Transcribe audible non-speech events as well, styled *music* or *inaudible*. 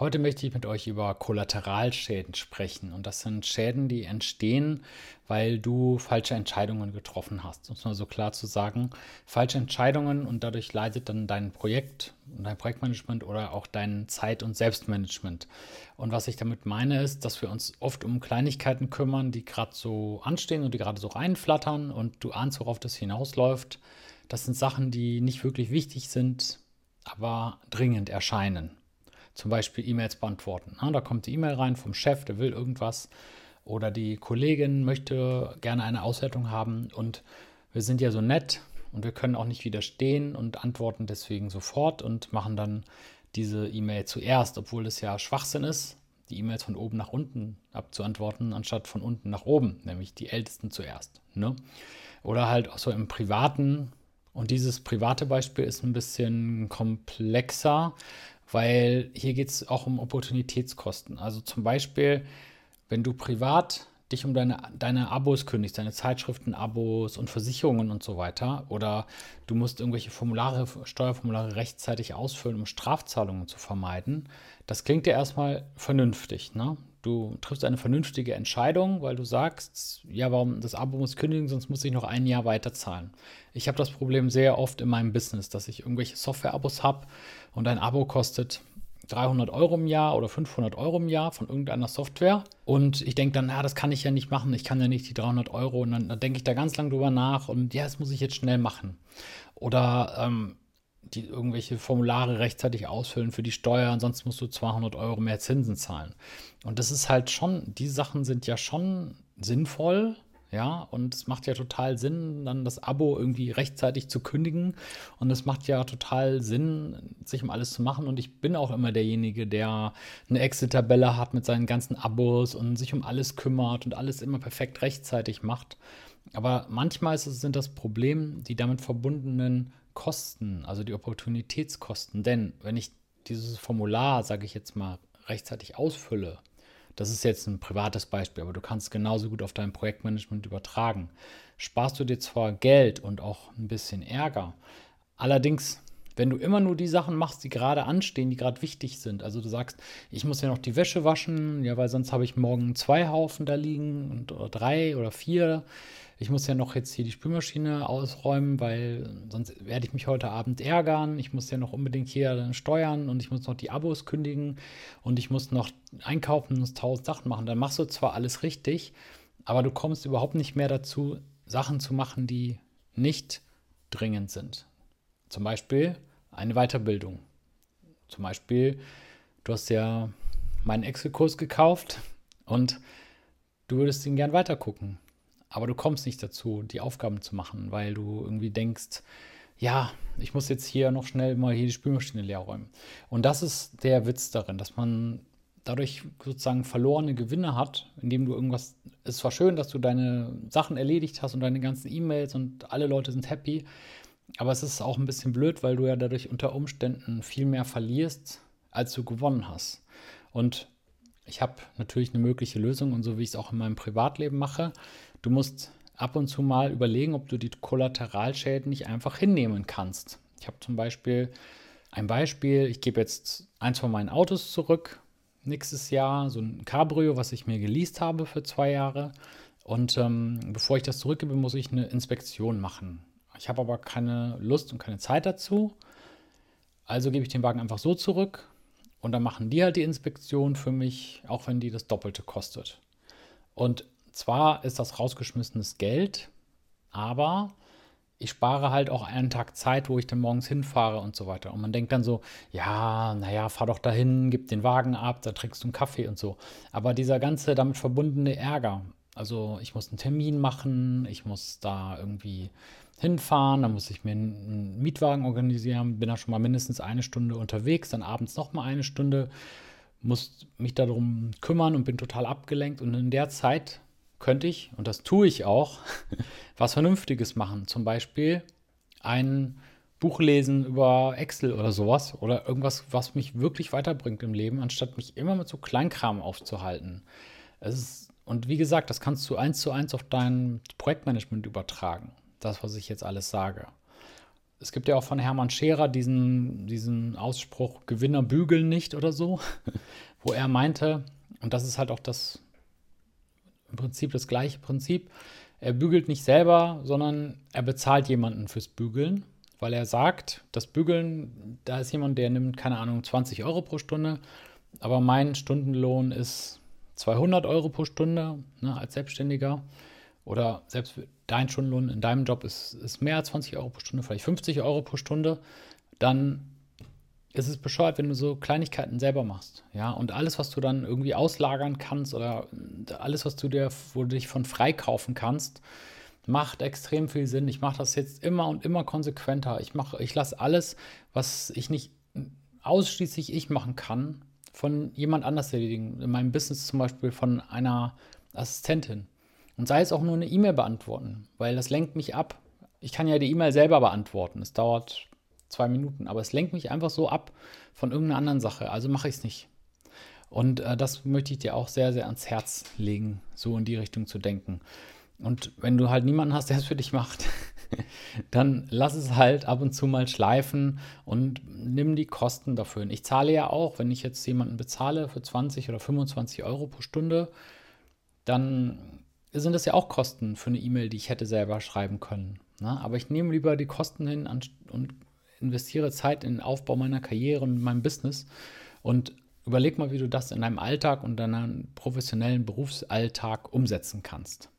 Heute möchte ich mit euch über Kollateralschäden sprechen. Und das sind Schäden, die entstehen, weil du falsche Entscheidungen getroffen hast. Um es mal so klar zu sagen, falsche Entscheidungen und dadurch leidet dann dein Projekt und dein Projektmanagement oder auch dein Zeit- und Selbstmanagement. Und was ich damit meine, ist, dass wir uns oft um Kleinigkeiten kümmern, die gerade so anstehen und die gerade so reinflattern und du ahnst, worauf das hinausläuft. Das sind Sachen, die nicht wirklich wichtig sind, aber dringend erscheinen zum Beispiel E-Mails beantworten. Da kommt die E-Mail rein vom Chef, der will irgendwas oder die Kollegin möchte gerne eine Auswertung haben und wir sind ja so nett und wir können auch nicht widerstehen und antworten deswegen sofort und machen dann diese E-Mail zuerst, obwohl es ja Schwachsinn ist, die E-Mails von oben nach unten abzuantworten, anstatt von unten nach oben, nämlich die Ältesten zuerst. Ne? Oder halt auch so im Privaten. Und dieses private Beispiel ist ein bisschen komplexer, weil hier geht es auch um Opportunitätskosten. Also zum Beispiel, wenn du privat dich um deine, deine Abos kündigst, deine Zeitschriften, Abos und Versicherungen und so weiter, oder du musst irgendwelche Formulare, Steuerformulare rechtzeitig ausfüllen, um Strafzahlungen zu vermeiden, das klingt ja erstmal vernünftig. Ne? Du triffst eine vernünftige Entscheidung, weil du sagst, ja, warum das Abo muss kündigen, sonst muss ich noch ein Jahr weiter zahlen. Ich habe das Problem sehr oft in meinem Business, dass ich irgendwelche Software-Abos habe und ein Abo kostet 300 Euro im Jahr oder 500 Euro im Jahr von irgendeiner Software. Und ich denke dann, na, das kann ich ja nicht machen. Ich kann ja nicht die 300 Euro. Und dann, dann denke ich da ganz lang drüber nach und ja, das muss ich jetzt schnell machen. Oder ähm, die irgendwelche Formulare rechtzeitig ausfüllen für die Steuer, ansonsten musst du 200 Euro mehr Zinsen zahlen. Und das ist halt schon, die Sachen sind ja schon sinnvoll, ja, und es macht ja total Sinn, dann das Abo irgendwie rechtzeitig zu kündigen. Und es macht ja total Sinn, sich um alles zu machen. Und ich bin auch immer derjenige, der eine Excel-Tabelle hat mit seinen ganzen Abos und sich um alles kümmert und alles immer perfekt rechtzeitig macht. Aber manchmal es, sind das Problem die damit verbundenen Kosten, also die Opportunitätskosten. Denn wenn ich dieses Formular, sage ich jetzt mal, rechtzeitig ausfülle, das ist jetzt ein privates Beispiel, aber du kannst genauso gut auf dein Projektmanagement übertragen. Sparst du dir zwar Geld und auch ein bisschen Ärger, allerdings wenn du immer nur die Sachen machst, die gerade anstehen, die gerade wichtig sind, also du sagst, ich muss ja noch die Wäsche waschen, ja, weil sonst habe ich morgen zwei Haufen da liegen und, oder drei oder vier. Ich muss ja noch jetzt hier die Spülmaschine ausräumen, weil sonst werde ich mich heute Abend ärgern. Ich muss ja noch unbedingt hier steuern und ich muss noch die Abos kündigen und ich muss noch einkaufen und tausend Sachen machen. Dann machst du zwar alles richtig, aber du kommst überhaupt nicht mehr dazu, Sachen zu machen, die nicht dringend sind. Zum Beispiel eine Weiterbildung. Zum Beispiel, du hast ja meinen Excel-Kurs gekauft und du würdest ihn gern weitergucken. Aber du kommst nicht dazu, die Aufgaben zu machen, weil du irgendwie denkst, ja, ich muss jetzt hier noch schnell mal hier die Spülmaschine leer räumen. Und das ist der Witz darin, dass man dadurch sozusagen verlorene Gewinne hat, indem du irgendwas, es war schön, dass du deine Sachen erledigt hast und deine ganzen E-Mails und alle Leute sind happy, aber es ist auch ein bisschen blöd, weil du ja dadurch unter Umständen viel mehr verlierst, als du gewonnen hast. Und ich habe natürlich eine mögliche Lösung und so wie ich es auch in meinem Privatleben mache, du musst ab und zu mal überlegen, ob du die Kollateralschäden nicht einfach hinnehmen kannst. Ich habe zum Beispiel ein Beispiel, ich gebe jetzt eins von meinen Autos zurück nächstes Jahr, so ein Cabrio, was ich mir geleast habe für zwei Jahre. Und ähm, bevor ich das zurückgebe, muss ich eine Inspektion machen. Ich habe aber keine Lust und keine Zeit dazu. Also gebe ich den Wagen einfach so zurück und dann machen die halt die Inspektion für mich, auch wenn die das Doppelte kostet. Und zwar ist das rausgeschmissenes Geld, aber ich spare halt auch einen Tag Zeit, wo ich dann morgens hinfahre und so weiter. Und man denkt dann so, ja, naja, fahr doch dahin, gib den Wagen ab, da trinkst du einen Kaffee und so. Aber dieser ganze damit verbundene Ärger, also ich muss einen Termin machen, ich muss da irgendwie hinfahren, dann muss ich mir einen Mietwagen organisieren, bin da schon mal mindestens eine Stunde unterwegs, dann abends noch mal eine Stunde, muss mich darum kümmern und bin total abgelenkt. Und in der Zeit könnte ich, und das tue ich auch, *laughs* was Vernünftiges machen. Zum Beispiel ein Buch lesen über Excel oder sowas oder irgendwas, was mich wirklich weiterbringt im Leben, anstatt mich immer mit so Kleinkram aufzuhalten. Ist, und wie gesagt, das kannst du eins zu eins auf dein Projektmanagement übertragen das, was ich jetzt alles sage. es gibt ja auch von Hermann Scherer diesen, diesen Ausspruch, Gewinner bügeln nicht oder so, *laughs* wo er meinte, und das ist halt auch das im Prinzip das gleiche Prinzip, er bügelt nicht selber, sondern er bezahlt jemanden fürs Bügeln, weil er sagt, das Bügeln, da ist jemand, der nimmt, keine Ahnung, 20 Euro pro Stunde, aber mein Stundenlohn ist 200 Euro pro Stunde ne, als Selbstständiger oder selbst dein Stundenlohn in deinem Job ist, ist mehr als 20 Euro pro Stunde, vielleicht 50 Euro pro Stunde, dann ist es bescheuert, wenn du so Kleinigkeiten selber machst. Ja, und alles, was du dann irgendwie auslagern kannst oder alles, was du dir, wo du dich von freikaufen kannst, macht extrem viel Sinn. Ich mache das jetzt immer und immer konsequenter. Ich ich lasse alles, was ich nicht ausschließlich ich machen kann, von jemand anders erledigen. In meinem Business zum Beispiel von einer Assistentin. Und sei es auch nur eine E-Mail beantworten, weil das lenkt mich ab. Ich kann ja die E-Mail selber beantworten. Es dauert zwei Minuten. Aber es lenkt mich einfach so ab von irgendeiner anderen Sache. Also mache ich es nicht. Und äh, das möchte ich dir auch sehr, sehr ans Herz legen, so in die Richtung zu denken. Und wenn du halt niemanden hast, der es für dich macht, *laughs* *laughs* dann lass es halt ab und zu mal schleifen und nimm die Kosten dafür. Ich zahle ja auch, wenn ich jetzt jemanden bezahle für 20 oder 25 Euro pro Stunde, dann sind das ja auch Kosten für eine E-Mail, die ich hätte selber schreiben können. Ne? Aber ich nehme lieber die Kosten hin und investiere Zeit in den Aufbau meiner Karriere und meinem Business und überleg mal, wie du das in deinem Alltag und deinem professionellen Berufsalltag umsetzen kannst.